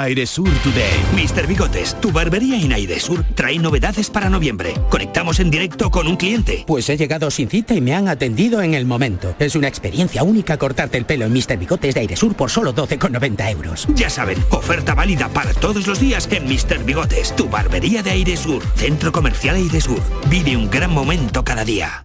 Airesur Today. Mr. Bigotes, tu barbería en Airesur trae novedades para noviembre. Conectamos en directo con un cliente. Pues he llegado sin cita y me han atendido en el momento. Es una experiencia única cortarte el pelo en Mr. Bigotes de Airesur por solo 12,90 euros. Ya saben, oferta válida para todos los días en Mr. Bigotes, tu barbería de Airesur. Centro Comercial Airesur. Vive un gran momento cada día.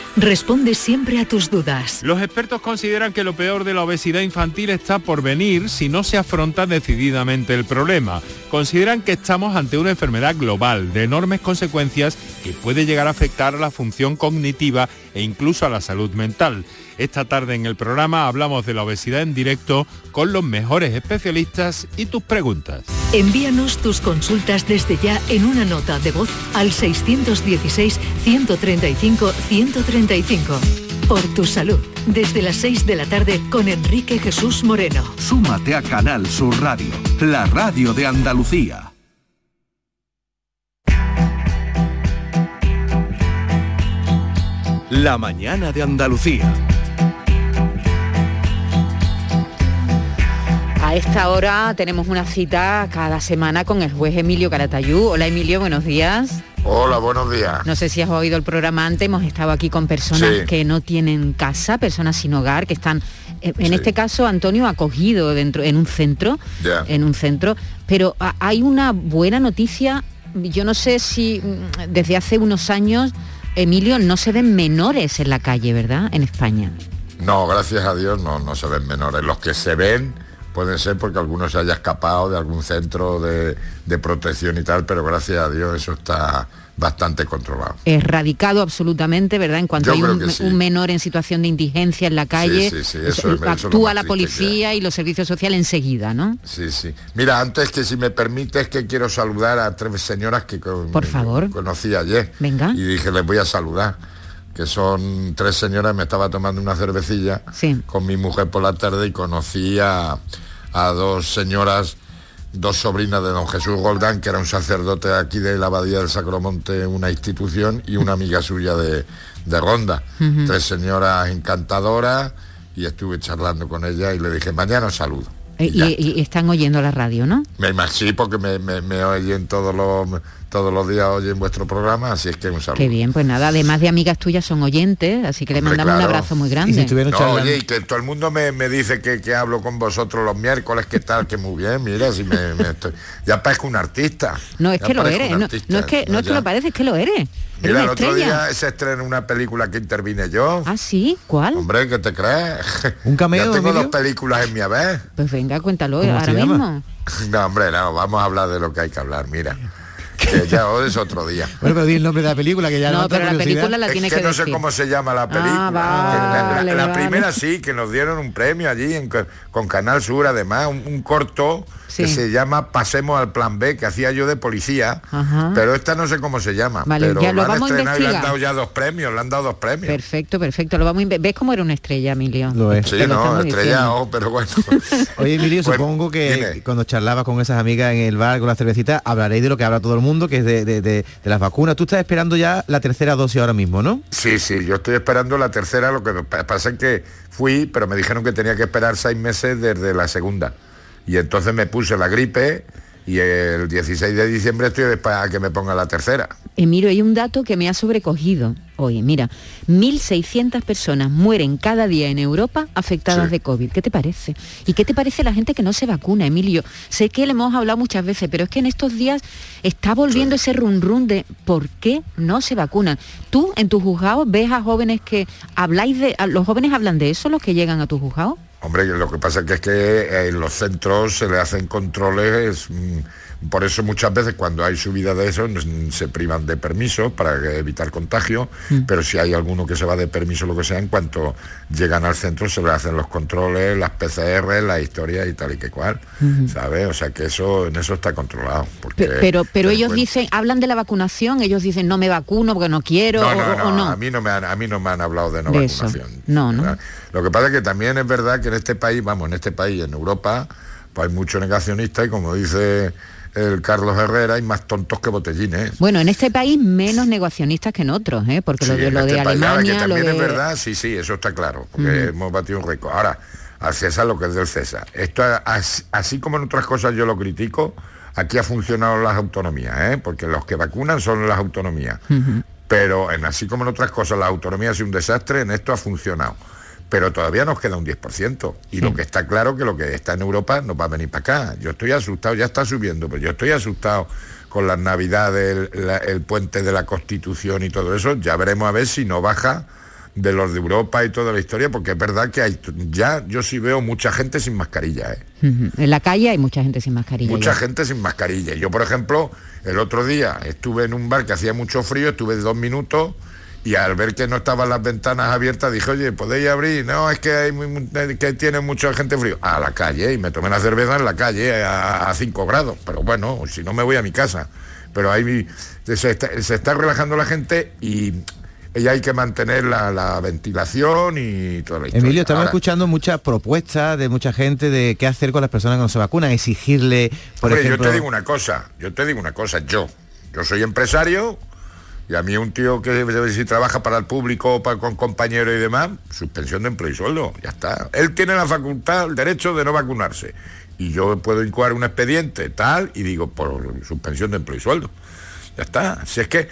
responde siempre a tus dudas. Los expertos consideran que lo peor de la obesidad infantil está por venir si no se afronta decididamente el problema. Consideran que estamos ante una enfermedad global de enormes consecuencias que puede llegar a afectar a la función cognitiva e incluso a la salud mental. Esta tarde en el programa hablamos de la obesidad en directo con los mejores especialistas y tus preguntas. Envíanos tus consultas desde ya en una nota de voz al 616-135-135. Por tu salud, desde las 6 de la tarde con Enrique Jesús Moreno. Súmate a Canal Sur Radio, la radio de Andalucía. La mañana de Andalucía. A esta hora tenemos una cita cada semana con el juez Emilio Caratayú. Hola Emilio, buenos días. Hola, buenos días. No sé si has oído el programa antes, hemos estado aquí con personas Sí. que no tienen casa, personas sin hogar, que están, eh, en este caso Antonio, acogido dentro, en un centro, en un centro, pero ah, hay una buena noticia, yo no sé si mm, desde hace unos años, Emilio, no se ven menores en la calle, ¿verdad? En España. No, gracias a Dios no, no se ven menores. Los que se ven pueden ser porque alguno se haya escapado de algún centro de, de protección y tal, pero gracias a Dios eso está bastante controlado. erradicado absolutamente, ¿verdad? En cuanto Yo hay un, que sí. un menor en situación de indigencia en la calle, sí, eso es- actúa la policía y los servicios sociales enseguida, ¿no? Sí, sí. Mira, antes que si me permites que quiero saludar a tres señoras que con- Por favor. conocí ayer. Venga. Y dije, les voy a saludar. Que son tres señoras, me estaba tomando una cervecilla con mi mujer por la tarde y conocí a, a dos señoras, dos sobrinas de don Jesús Goldán, que era un sacerdote aquí de la Abadía del Sacromonte, una institución, y una amiga suya de, de Ronda. Tres señoras encantadoras y estuve charlando con ella y le dije, mañana os saludo. Eh, Y, y están oyendo la radio, ¿no? Me imagino porque me, me, me oyen todos los todos los días oyen vuestro programa, así es que un saludo. Qué bien, pues nada, además de amigas tuyas son oyentes, así que le mandamos un abrazo muy grande. No, oye, y que todo el mundo me, me dice que, que hablo con vosotros los miércoles, que tal, que muy bien, mira, si me, me estoy- ya parezco un artista. No, es que lo eres, no, artista, no es que no es que lo parece, es que lo eres. Mira, el otro día se estrena una película que intervine yo. Ah, sí, ¿cuál? Hombre, ¿qué te crees? ¿Un cameo, Ya tengo dos películas en mi haber. Pues venga, cuéntalo ¿Cómo ahora mismo. No, hombre, no, vamos a hablar de lo que hay que hablar, mira. que ya es otro día. Bueno, pero di el nombre de la película que ya no, pero la película la tiene es que, que no sé cómo se llama la película. Ah, la, la primera sí, que nos dieron un premio allí en, con Canal Sur, además, un, un corto que se llama Pasemos al Plan B, que hacía yo de policía, pero esta no sé cómo se llama. Vale, pero ya lo, han vamos a estrenado y le han dado ya dos premios, le han dado dos premios. Perfecto, perfecto. Lo vamos a ¿Ves cómo era una estrella, Emilio? Lo es. Sí, lo no, estamos estrellado, pero bueno. Oye, Emilio, Bueno, supongo que dime. cuando charlabas con esas amigas en el bar con la cervecita, hablaréis de lo que habla todo el mundo, que es de, de- de- de las vacunas. Tú estás esperando ya la tercera dosis ahora mismo, ¿no? Sí, sí, yo estoy esperando la tercera, lo que pa- pasa es que fui, pero me dijeron que tenía que esperar seis meses desde la segunda. Y entonces me puse la gripe y el 16 de diciembre estoy para que me ponga la tercera. Emilio, hay un dato que me ha sobrecogido hoy. Mira, 1.600 personas mueren cada día en Europa afectadas Sí. de COVID. ¿Qué te parece? ¿Y qué te parece la gente que no se vacuna, Emilio? Sé que le hemos hablado muchas veces, pero es que en estos días está volviendo ese run run de por qué no se vacunan. Tú en tus juzgados ves a jóvenes que habláis de... ¿Los jóvenes hablan de eso, los que llegan a tus juzgados? Hombre, lo que pasa que es que eh, en los centros se le hacen controles, mm, por eso muchas veces cuando hay subida de eso mm, se privan de permisos para evitar contagio, pero si hay alguno que se va de permiso lo que sea, en cuanto llegan al centro se le hacen los controles, las PCR, la historia y tal y que cual, Ujú. ¿sabes? O sea que eso en eso está controlado. Porque, Pe- Pero, pero ellos cuenta- dicen, hablan de la vacunación, ellos dicen no me vacuno porque no quiero no, o, no, o no, no. A, mí no me han, a mí no me han hablado de no De vacunación. No, no. ¿verdad? Lo que pasa es que también es verdad que en este país, vamos, en este país, en Europa, pues hay mucho negacionista y como dice el Carlos Herrera, hay más tontos que botellines. Bueno, en este país menos negacionistas que en otros, ¿eh? porque lo de, lo de este país, Alemania, lo también de... es verdad, sí, sí, eso está claro, porque hemos batido un récord. Ahora, al César lo que es del César. Esto, as- así como en otras cosas yo lo critico, aquí ha funcionado las autonomías, ¿eh? porque los que vacunan son las autonomías. Pero en así como en otras cosas la autonomía ha sido un desastre, en esto ha funcionado. Pero todavía nos queda un 10%. Y lo que está claro que lo que está en Europa nos va a venir para acá. Yo estoy asustado, ya está subiendo, pero yo estoy asustado con las navidades, el, la- el puente de la Constitución y todo eso. Ya veremos a ver si no baja de los de Europa y toda la historia, porque es verdad que hay ya yo sí veo mucha gente sin mascarilla, ¿eh? En la calle hay mucha gente sin mascarilla. Mucha ya. gente sin mascarilla. Yo, por ejemplo, el otro día estuve en un bar que hacía mucho frío, estuve dos minutos y al ver que no estaban las ventanas abiertas dije, oye, ¿podéis abrir? No, es que, hay muy- muy- que tiene mucha gente frío. A la calle, y me tomé la cerveza en la calle a 5 grados. Pero bueno, si no me voy a mi casa. Pero ahí se está, se está relajando la gente y, y hay que mantener la, la ventilación y toda la historia. Emilio, estamos Ahora, escuchando muchas propuestas de mucha gente de qué hacer con las personas que no se vacunan, exigirle, por Hombre, ejemplo... yo te digo una cosa, yo te digo una cosa, yo, yo soy empresario y a mí un tío que si trabaja para el público, para, con compañeros y demás, suspensión de empleo y sueldo, ya está. Él tiene la facultad, el derecho de no vacunarse. Y yo puedo incoar un expediente tal y digo, por suspensión de empleo y sueldo. Ya está. Si es que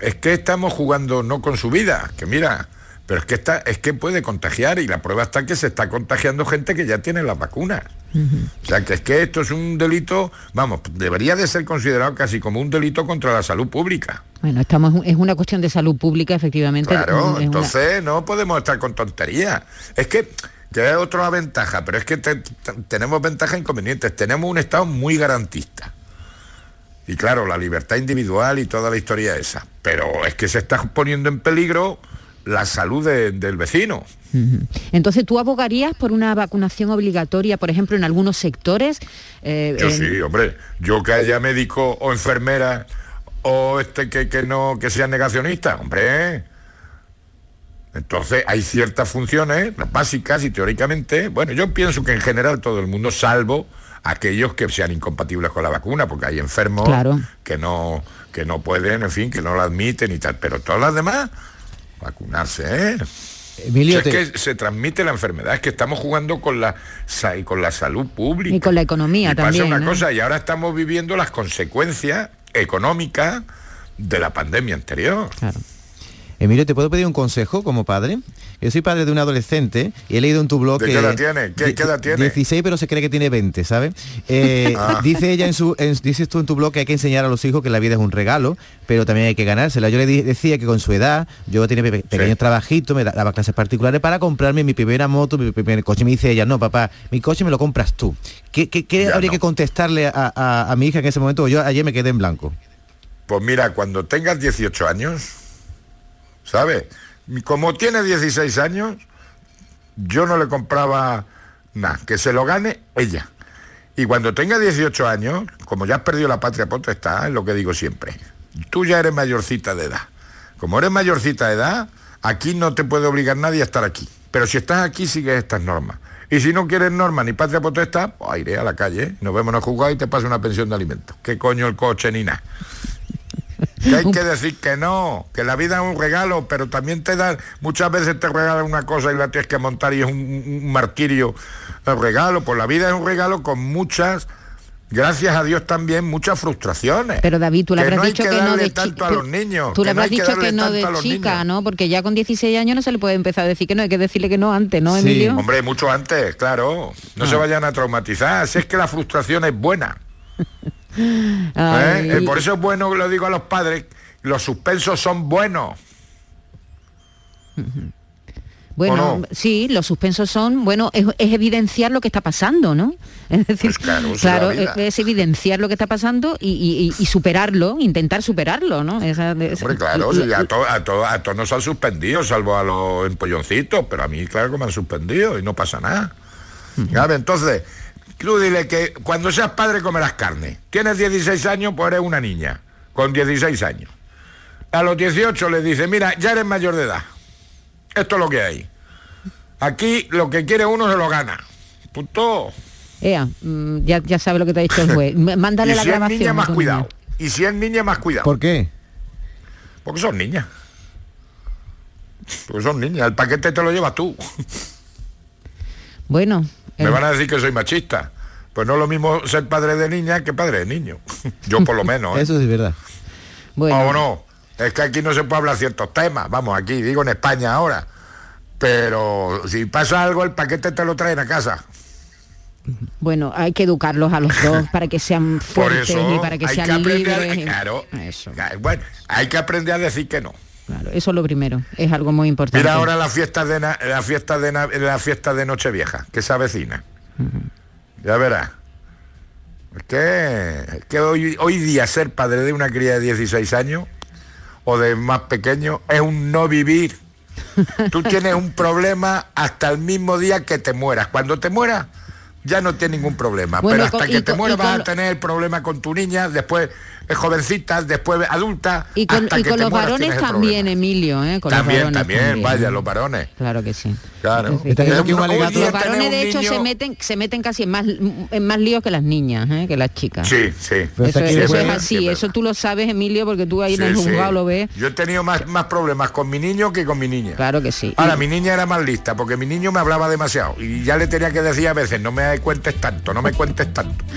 es que estamos jugando no con su vida, que mira, pero es que está, es que puede contagiar y la prueba está que se está contagiando gente que ya tiene las vacunas. O sea, que es que esto es un delito, vamos, debería de ser considerado casi como un delito contra la salud pública. Bueno, estamos, es una cuestión de salud pública, efectivamente. Claro, Es una- entonces no podemos estar con tonterías. Es que, que es otra ventaja, pero es que te- te- tenemos ventajas e inconvenientes. Tenemos un Estado muy garantista. Y claro, la libertad individual y toda la historia esa. Pero es que se está poniendo en peligro la salud de- del vecino. Entonces, ¿tú abogarías por una vacunación obligatoria, por ejemplo, en algunos sectores? Eh, Yo en- sí, hombre. Yo que haya médico o enfermera o este que, que no que sea negacionista, hombre. Entonces hay ciertas funciones básicas y teóricamente, bueno, yo pienso que en general todo el mundo, salvo aquellos que sean incompatibles con la vacuna, porque hay enfermos Claro. que no que no pueden, en fin, que no la admiten y tal, pero todas las demás vacunarse, ¿eh? Emilio, Si es te- que se transmite la enfermedad, es que estamos jugando con la y con la salud pública. y con la economía Y pasa una ¿no? cosa, y ahora estamos viviendo las consecuencias económicas de la pandemia anterior. Emilio, ¿te puedo pedir un consejo como padre? Yo soy padre de un adolescente y he leído en tu blog ¿De que... qué edad tiene? ¿Qué- edad tiene? 16, pero se cree que tiene 20, ¿sabes? Eh, Ah. Dice ella en su... en- dices tú en tu blog que hay que enseñar a los hijos que la vida es un regalo, pero también hay que ganársela. Yo le di- decía que con su edad, yo tenía pe- pequeños trabajitos, me da- daba clases particulares para comprarme mi primera moto, mi primer coche. Me dice ella, no, papá, mi coche me lo compras tú. ¿Qué, qué- qué Ya habría no. que contestarle a, a- a mi hija en ese momento? Yo ayer me quedé en blanco. Pues mira, cuando tengas 18 años, ¿sabes? Como tiene 16 años, yo no le compraba nada, que se lo gane ella. Y cuando tenga 18 años, como ya has perdido la patria potestad, es lo que digo siempre, tú ya eres mayorcita de edad. Como eres mayorcita de edad, aquí no te puede obligar nadie a estar aquí. Pero si estás aquí, sigues estas normas. Y si no quieres normas ni patria potestad, pues iré a la calle, nos vemos en el juzgado y te paso una pensión de alimentos. ¿Qué coño el coche ni nada? Que hay que decir que no, que la vida es un regalo, pero también te dan, muchas veces te regalan una cosa y la tienes que montar y es un, martirio el regalo. Pues la vida es un regalo con muchas gracias a Dios también muchas frustraciones. Pero David, tú le habrás dicho que, no de tanto a los niños. Tú le habrás dicho que no de chica, ¿no? Porque ya con 16 años no se le puede empezar a decir que no, hay que decirle que no antes, ¿no, Emilio? Hombre, mucho antes, claro. No se ah. vayan a traumatizar. Si es que la frustración es buena. ¿Eh? Eh, por eso es bueno, lo digo a los padres, los suspensos son buenos. Bueno, sí, los suspensos son, bueno, es, evidenciar lo que está pasando, ¿no? Es decir, pues claro, es, evidenciar lo que está pasando y, superarlo, intentar superarlo, ¿no? Hombre, claro, a todos a, to, nos han suspendido, salvo a los empolloncitos, pero a mí, claro que me han suspendido y no pasa nada. Entonces, tú dile que cuando seas padre comerás carne. Tienes 16 años, pues eres una niña, con 16 años. A los 18 le dice, mira, ya eres mayor de edad. Esto es lo que hay. Aquí lo que quiere uno se lo gana. Punto. Ea, mm, ya, ya sabe lo que te ha dicho el juez. Mándale y la si Es niña, más cuidado. Y si es niña, más cuidado. ¿Por qué? Porque son niñas. Porque son niñas. El paquete te lo llevas tú. Bueno. Me van a decir que soy machista. Pues no es lo mismo ser padre de niña que padre de niño. Yo por lo menos. ¿eh? Eso es verdad. Bueno. ¿O no? Es que aquí no se puede hablar ciertos temas. Vamos, aquí, digo en España ahora. Pero si pasa algo, el paquete te lo traen a casa. Bueno, hay que educarlos a los dos para que sean fuertes y para que sean libres. claro, Bueno, hay que aprender a decir que no. Claro, eso es lo primero, es algo muy importante. Mira ahora la fiesta de la fiesta de la fiesta de Nochevieja, que se avecina. Ya verás. Es que, que hoy, hoy día ser padre de una cría de 16 años o de más pequeño es un no vivir. Tú tienes un problema hasta el mismo día que te mueras. Cuando te mueras ya no tienes ningún problema. pero hasta que te mueras vas a tener el problema con tu niña, después jovencitas, después adultas. Y con, los varones también, Emilio, ¿eh? también, también, vaya, los varones. Claro que sí. Claro. los varones de hecho se meten, se meten casi en más, en más líos que las niñas, ¿eh? que las chicas. Sí, sí. Eso, es, así, eso tú lo sabes, Emilio, porque tú ahí en el juzgado lo ves. Yo he tenido más, más problemas con mi niño que con mi niña. Claro que sí. Ahora, mi niña era más lista, porque mi niño me hablaba demasiado y ya le tenía que decir a veces, no me cuentes tanto, no me cuentes tanto.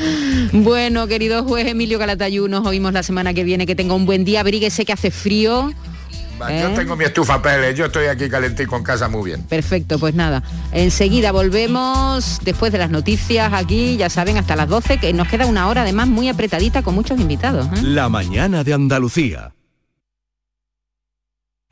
Bueno, querido juez Emilio Calatayú, nos la semana que viene. Que tenga un buen día, abríguese que hace frío. Yo ¿Eh? tengo mi estufa Pérez, yo estoy aquí calentito en casa muy bien. Perfecto, pues nada. Enseguida volvemos después de las noticias aquí, ya saben, hasta las 12, que nos queda una hora además muy apretadita con muchos invitados. ¿eh? La mañana de Andalucía.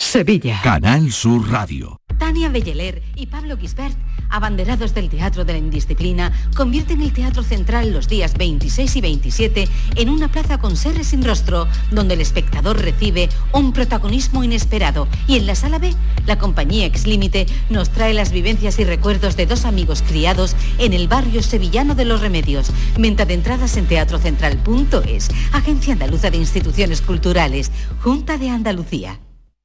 Sevilla. Canal Sur Radio. Tania Belleler y Pablo Gisbert abanderados del Teatro de la Indisciplina, convierten el Teatro Central los días 26 y 27 en una plaza con seres sin rostro, donde el espectador recibe un protagonismo inesperado. Y en la sala B, la compañía Ex Límite nos trae las vivencias y recuerdos de dos amigos criados en el barrio sevillano de Los Remedios. Venta de entradas en teatrocentral.es, Agencia Andaluza de Instituciones Culturales, Junta de Andalucía.